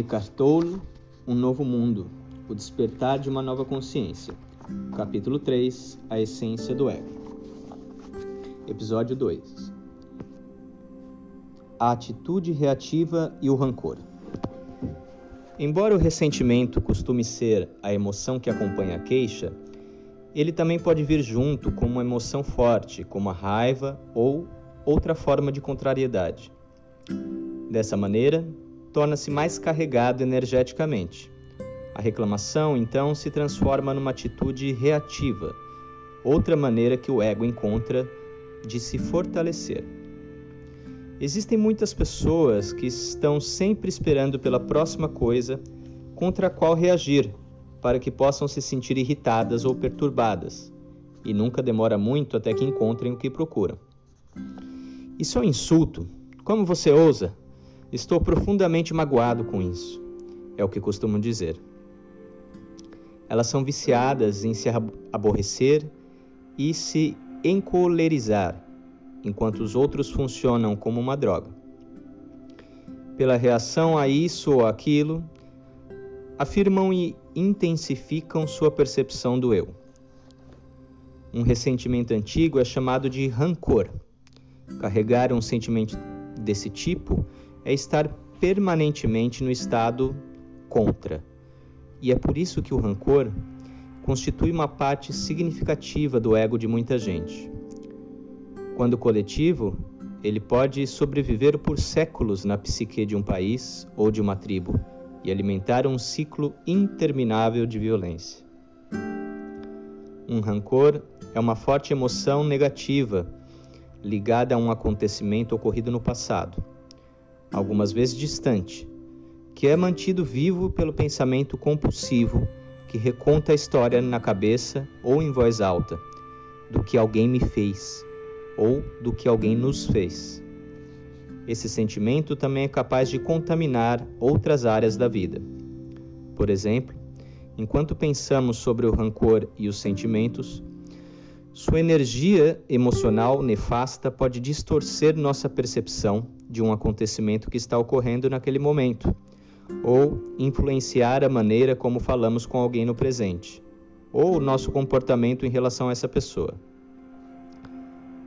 Eckhart Tolle, Um Novo Mundo, O Despertar de uma Nova Consciência. Capítulo 3, A Essência do Ego. Episódio 2. A atitude reativa e o rancor. Embora o ressentimento costume ser a emoção que acompanha a queixa, ele também pode vir junto com uma emoção forte, como a raiva ou outra forma de contrariedade. Dessa maneira, torna-se mais carregado energeticamente. A reclamação, então, se transforma numa atitude reativa, outra maneira que o ego encontra de se fortalecer. Existem muitas pessoas que estão sempre esperando pela próxima coisa contra a qual reagir, para que possam se sentir irritadas ou perturbadas, e nunca demora muito até que encontrem o que procuram. Isso é um insulto. Como você ousa? Estou profundamente magoado com isso, é o que costumam dizer. Elas são viciadas em se aborrecer e se encolerizar, enquanto os outros funcionam como uma droga. Pela reação a isso ou aquilo, afirmam e intensificam sua percepção do eu. Um ressentimento antigo é chamado de rancor. Carregar um sentimento desse tipo é estar permanentemente no estado contra. E é por isso que o rancor constitui uma parte significativa do ego de muita gente. Quando coletivo, ele pode sobreviver por séculos na psique de um país ou de uma tribo e alimentar um ciclo interminável de violência. Um rancor é uma forte emoção negativa ligada a um acontecimento ocorrido no passado algumas vezes distante, que é mantido vivo pelo pensamento compulsivo que reconta a história na cabeça ou em voz alta do que alguém me fez ou do que alguém nos fez. Esse sentimento também é capaz de contaminar outras áreas da vida. Por exemplo, enquanto pensamos sobre o rancor e os sentimentos, sua energia emocional nefasta pode distorcer nossa percepção de um acontecimento que está ocorrendo naquele momento, ou influenciar a maneira como falamos com alguém no presente, ou o nosso comportamento em relação a essa pessoa.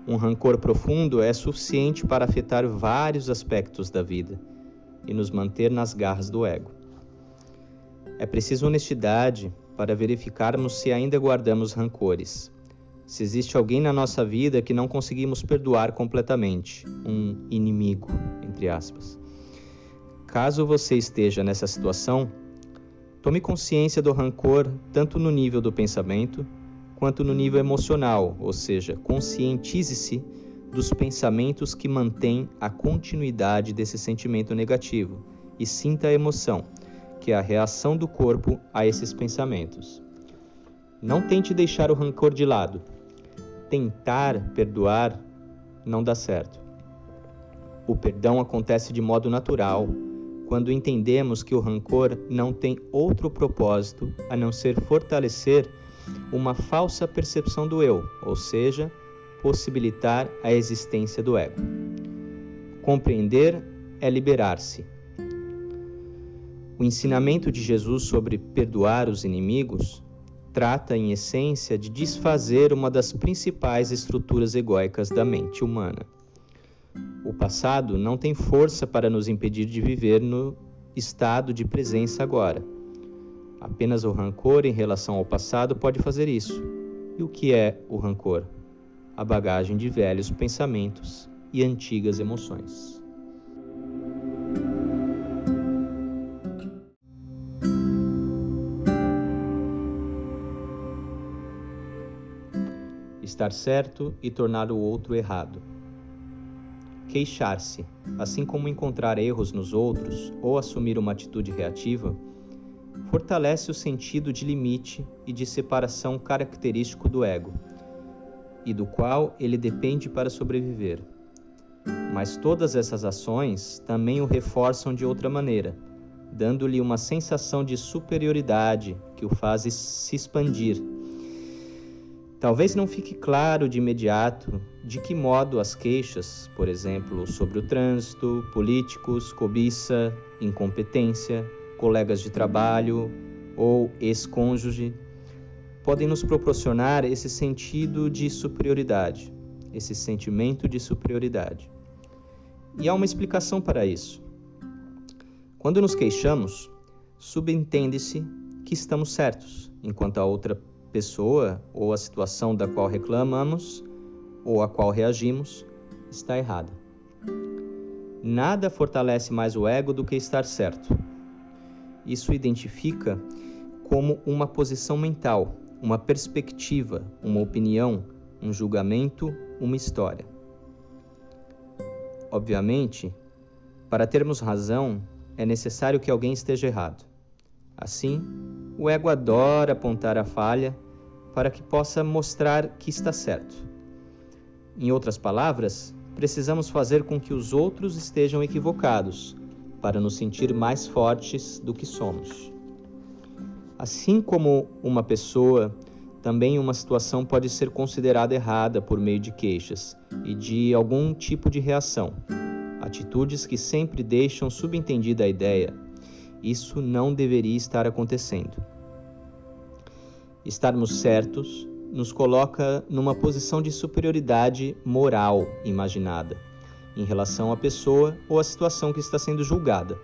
Um rancor profundo é suficiente para afetar vários aspectos da vida e nos manter nas garras do ego. É preciso honestidade para verificarmos se ainda guardamos rancores se existe alguém na nossa vida que não conseguimos perdoar completamente, um inimigo, entre aspas. Caso você esteja nessa situação, tome consciência do rancor tanto no nível do pensamento quanto no nível emocional, ou seja, conscientize-se dos pensamentos que mantêm a continuidade desse sentimento negativo e sinta a emoção, que é a reação do corpo a esses pensamentos. Não tente deixar o rancor de lado. Tentar perdoar não dá certo. O perdão acontece de modo natural quando entendemos que o rancor não tem outro propósito a não ser fortalecer uma falsa percepção do eu, ou seja, possibilitar a existência do ego. Compreender é liberar-se. O ensinamento de Jesus sobre perdoar os inimigos trata, em essência, de desfazer uma das principais estruturas egóicas da mente humana. O passado não tem força para nos impedir de viver no estado de presença agora. Apenas o rancor em relação ao passado pode fazer isso. E o que é o rancor? A bagagem de velhos pensamentos e antigas emoções. Estar certo e tornar o outro errado. Queixar-se, assim como encontrar erros nos outros ou assumir uma atitude reativa, fortalece o sentido de limite e de separação característico do ego, e do qual ele depende para sobreviver. Mas todas essas ações também o reforçam de outra maneira, dando-lhe uma sensação de superioridade que o faz se expandir Talvez não fique claro de imediato de que modo as queixas, por exemplo, sobre o trânsito, políticos, cobiça, incompetência, colegas de trabalho ou ex-cônjuge, podem nos proporcionar esse sentido de superioridade, esse sentimento de superioridade. E há uma explicação para isso. Quando nos queixamos, subentende-se que estamos certos, enquanto a outra pessoa ou a situação da qual reclamamos ou a qual reagimos está errada. Nada fortalece mais o ego do que estar certo. Isso identifica como uma posição mental, uma perspectiva, uma opinião, um julgamento, uma história. Obviamente, para termos razão, é necessário que alguém esteja errado. Assim, o ego adora apontar a falha para que possa mostrar que está certo. Em outras palavras, precisamos fazer com que os outros estejam equivocados para nos sentir mais fortes do que somos. Assim como uma pessoa, também uma situação pode ser considerada errada por meio de queixas e de algum tipo de reação, atitudes que sempre deixam subentendida a ideia: isso não deveria estar acontecendo. Estarmos certos nos coloca numa posição de superioridade moral imaginada em relação à pessoa ou à situação que está sendo julgada.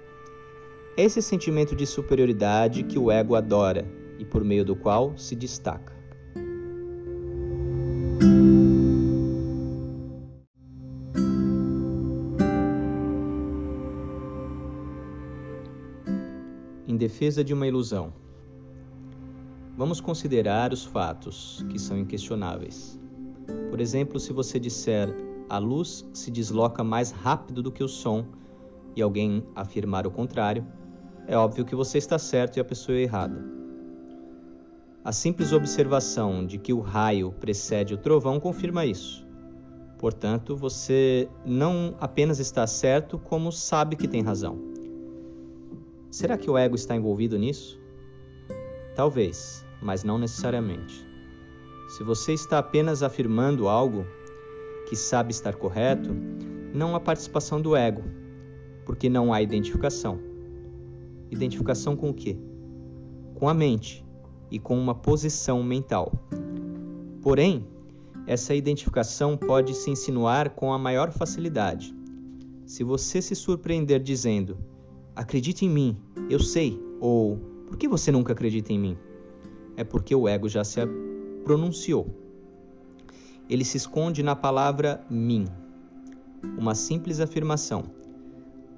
É esse sentimento de superioridade que o ego adora e por meio do qual se destaca. Defesa de uma ilusão. Vamos considerar os fatos que são inquestionáveis. Por exemplo, se você disser a luz se desloca mais rápido do que o som e alguém afirmar o contrário, é óbvio que você está certo e a pessoa é errada. A simples observação de que o raio precede o trovão confirma isso. Portanto, você não apenas está certo, como sabe que tem razão. Será que o ego está envolvido nisso? Talvez mas não necessariamente. Se você está apenas afirmando algo que sabe estar correto, não há participação do ego, porque não há identificação. Identificação com o quê? Com a mente e com uma posição mental. Porém, essa identificação pode se insinuar com a maior facilidade. Se você se surpreender dizendo: Acredite em mim, eu sei, ou Por que você nunca acredita em mim? é porque o ego já se pronunciou. Ele se esconde na palavra mim. Uma simples afirmação.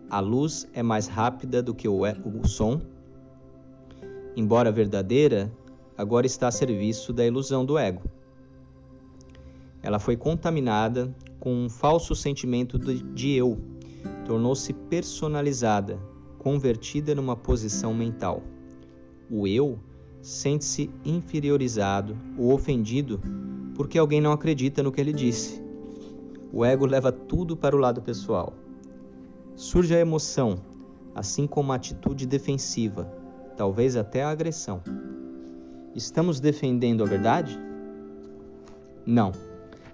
A luz é mais rápida do que o, o som. Embora verdadeira, agora está a serviço da ilusão do ego. Ela foi contaminada com um falso sentimento de eu, tornou-se personalizada, convertida numa posição mental. O eu sente-se inferiorizado ou ofendido porque alguém não acredita no que ele disse. O ego leva tudo para o lado pessoal. Surge a emoção, assim como a atitude defensiva, talvez até a agressão. Estamos defendendo a verdade? Não.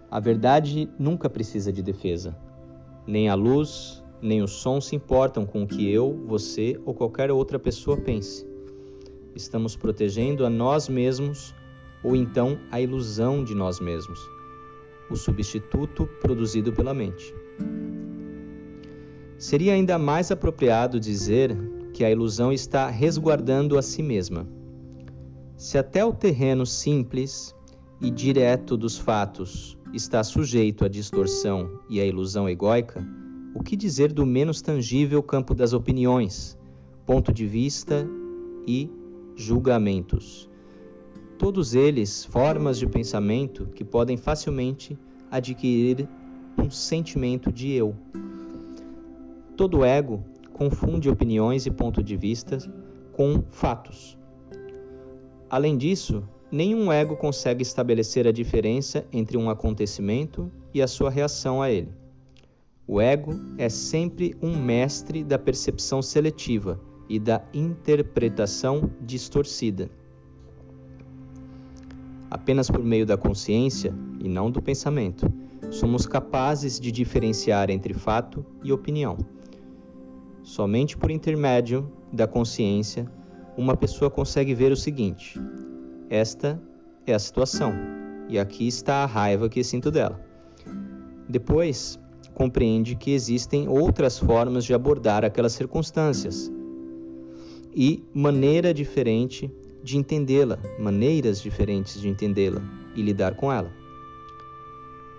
A verdade nunca precisa de defesa. Nem a luz, nem o som se importam com o que eu, você ou qualquer outra pessoa pense estamos protegendo a nós mesmos ou então a ilusão de nós mesmos, o substituto produzido pela mente. Seria ainda mais apropriado dizer que a ilusão está resguardando a si mesma. Se até o terreno simples e direto dos fatos está sujeito à distorção e à ilusão egóica, o que dizer do menos tangível campo das opiniões, ponto de vista e julgamentos. Todos eles formas de pensamento que podem facilmente adquirir um sentimento de eu. Todo ego confunde opiniões e ponto de vista com fatos. Além disso, nenhum ego consegue estabelecer a diferença entre um acontecimento e a sua reação a ele. O ego é sempre um mestre da percepção seletiva e da interpretação distorcida. Apenas por meio da consciência e não do pensamento, somos capazes de diferenciar entre fato e opinião. Somente por intermédio da consciência, uma pessoa consegue ver o seguinte: esta é a situação e aqui está a raiva que sinto dela. Depois, compreende que existem outras formas de abordar aquelas circunstâncias e maneira diferente de entendê-la, maneiras diferentes de entendê-la e lidar com ela.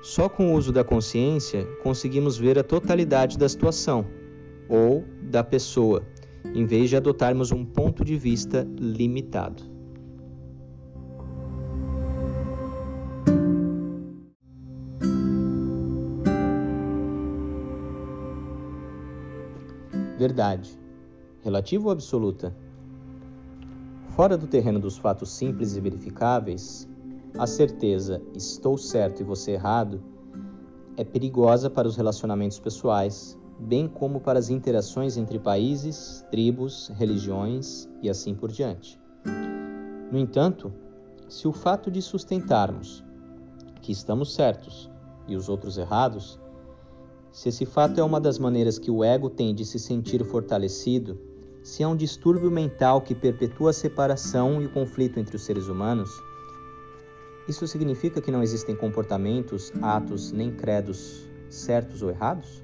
Só com o uso da consciência conseguimos ver a totalidade da situação ou da pessoa, em vez de adotarmos um ponto de vista limitado. Verdade. Relativa ou absoluta? Fora do terreno dos fatos simples e verificáveis, a certeza estou certo e você errado é perigosa para os relacionamentos pessoais, bem como para as interações entre países, tribos, religiões e assim por diante. No entanto, se o fato de sustentarmos que estamos certos e os outros errados se esse fato é uma das maneiras que o ego tem de se sentir fortalecido, se é um distúrbio mental que perpetua a separação e o conflito entre os seres humanos, isso significa que não existem comportamentos, atos nem credos certos ou errados?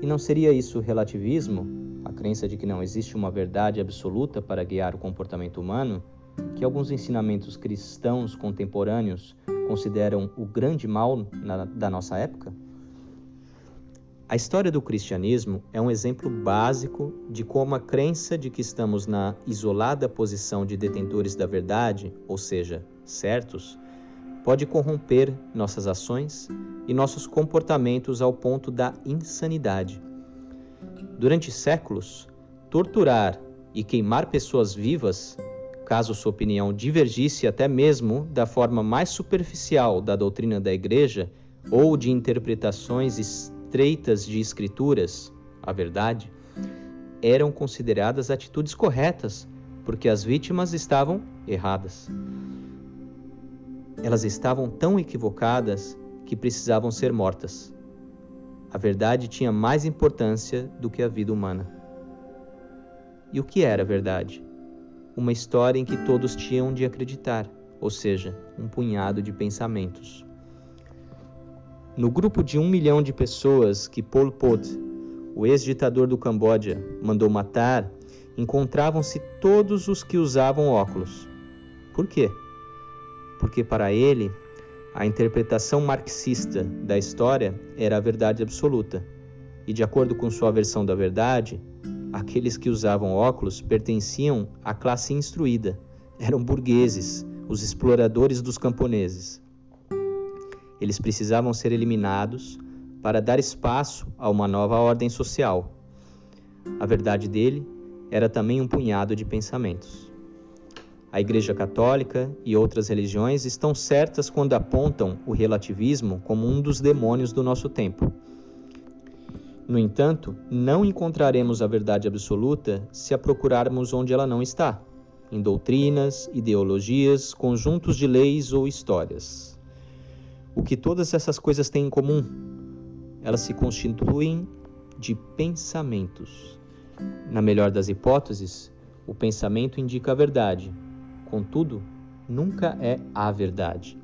E não seria isso relativismo, a crença de que não existe uma verdade absoluta para guiar o comportamento humano, que alguns ensinamentos cristãos contemporâneos consideram o grande mal na, da nossa época? A história do cristianismo é um exemplo básico de como a crença de que estamos na isolada posição de detentores da verdade, ou seja, certos, pode corromper nossas ações e nossos comportamentos ao ponto da insanidade. Durante séculos, torturar e queimar pessoas vivas, caso sua opinião divergisse até mesmo da forma mais superficial da doutrina da Igreja ou de interpretações estreitas de escrituras, a verdade, eram consideradas atitudes corretas, porque as vítimas estavam erradas. Elas estavam tão equivocadas que precisavam ser mortas. A verdade tinha mais importância do que a vida humana. E o que era a verdade? Uma história em que todos tinham de acreditar, ou seja, um punhado de pensamentos. No grupo de um milhão de pessoas que Pol Pot, o ex-ditador do Camboja, mandou matar, encontravam-se todos os que usavam óculos. Por quê? Porque para ele, a interpretação marxista da história era a verdade absoluta. E de acordo com sua versão da verdade, aqueles que usavam óculos pertenciam à classe instruída, eram burgueses, os exploradores dos camponeses. Eles precisavam ser eliminados para dar espaço a uma nova ordem social. A verdade dele era também um punhado de pensamentos. A Igreja Católica e outras religiões estão certas quando apontam o relativismo como um dos demônios do nosso tempo. No entanto, não encontraremos a verdade absoluta se a procurarmos onde ela não está em doutrinas, ideologias, conjuntos de leis ou histórias. O que todas essas coisas têm em comum? Elas se constituem de pensamentos. Na melhor das hipóteses, o pensamento indica a verdade, contudo, nunca é a verdade.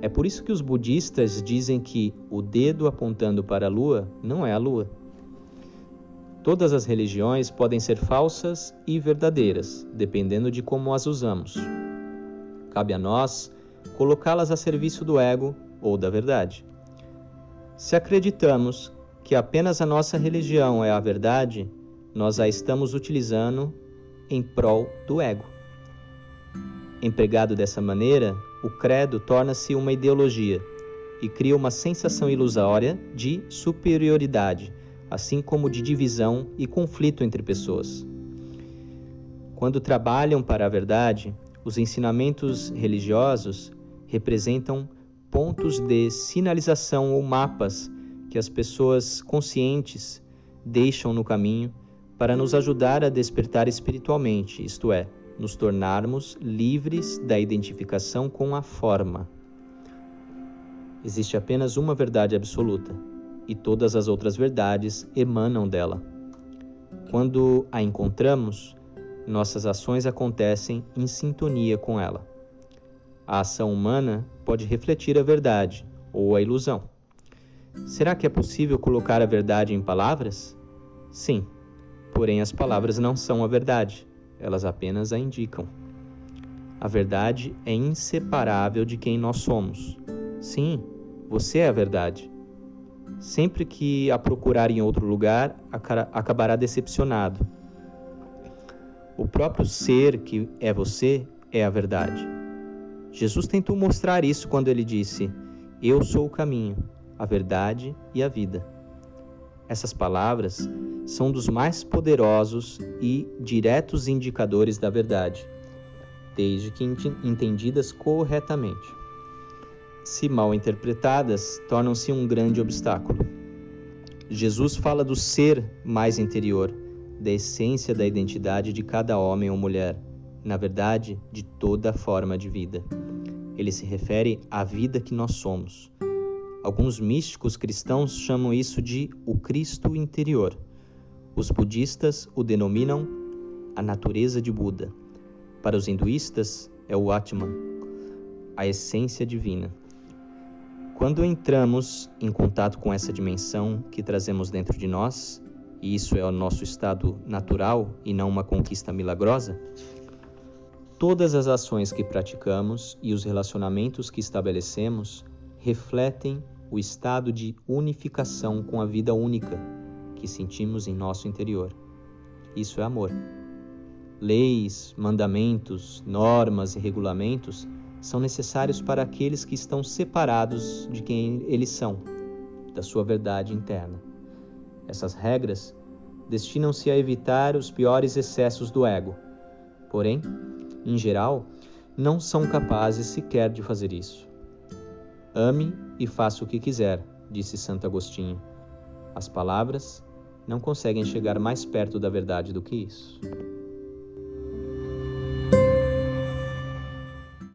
É por isso que os budistas dizem que o dedo apontando para a lua não é a lua. Todas as religiões podem ser falsas e verdadeiras, dependendo de como as usamos. Cabe a nós colocá-las a serviço do ego ou da verdade. Se acreditamos que apenas a nossa religião é a verdade, nós a estamos utilizando em prol do ego. Empregado dessa maneira, o credo torna-se uma ideologia e cria uma sensação ilusória de superioridade, assim como de divisão e conflito entre pessoas. Quando trabalham para a verdade, os ensinamentos religiosos representam pontos de sinalização ou mapas que as pessoas conscientes deixam no caminho para nos ajudar a despertar espiritualmente, isto é, nos tornarmos livres da identificação com a forma. Existe apenas uma verdade absoluta, e todas as outras verdades emanam dela. Quando a encontramos, nossas ações acontecem em sintonia com ela. A ação humana pode refletir a verdade ou a ilusão. Será que é possível colocar a verdade em palavras? Sim, porém as palavras não são a verdade, elas apenas a indicam. A verdade é inseparável de quem nós somos. Sim, você é a verdade. Sempre que a procurar em outro lugar, acabará decepcionado. O próprio ser que é você é a verdade. Jesus tentou mostrar isso quando ele disse: Eu sou o caminho, a verdade e a vida. Essas palavras são dos mais poderosos e diretos indicadores da verdade, desde que entendidas corretamente. Se mal interpretadas, tornam-se um grande obstáculo. Jesus fala do ser mais interior, da essência da identidade de cada homem ou mulher, na verdade, de toda forma de vida. Ele se refere à vida que nós somos. Alguns místicos cristãos chamam isso de o Cristo interior. Os budistas o denominam a natureza de Buda. Para os hinduístas, é o Atman, a essência divina. Quando entramos em contato com essa dimensão que trazemos dentro de nós, e isso é o nosso estado natural e não uma conquista milagrosa, todas as ações que praticamos e os relacionamentos que estabelecemos refletem o estado de unificação com a vida única que sentimos em nosso interior. Isso é amor. Leis, mandamentos, normas e regulamentos são necessários para aqueles que estão separados de quem eles são, da sua verdade interna. Essas regras destinam-se a evitar os piores excessos do ego. Porém, em geral, não são capazes sequer de fazer isso. Ame e faça o que quiser, disse Santo Agostinho. As palavras não conseguem chegar mais perto da verdade do que isso.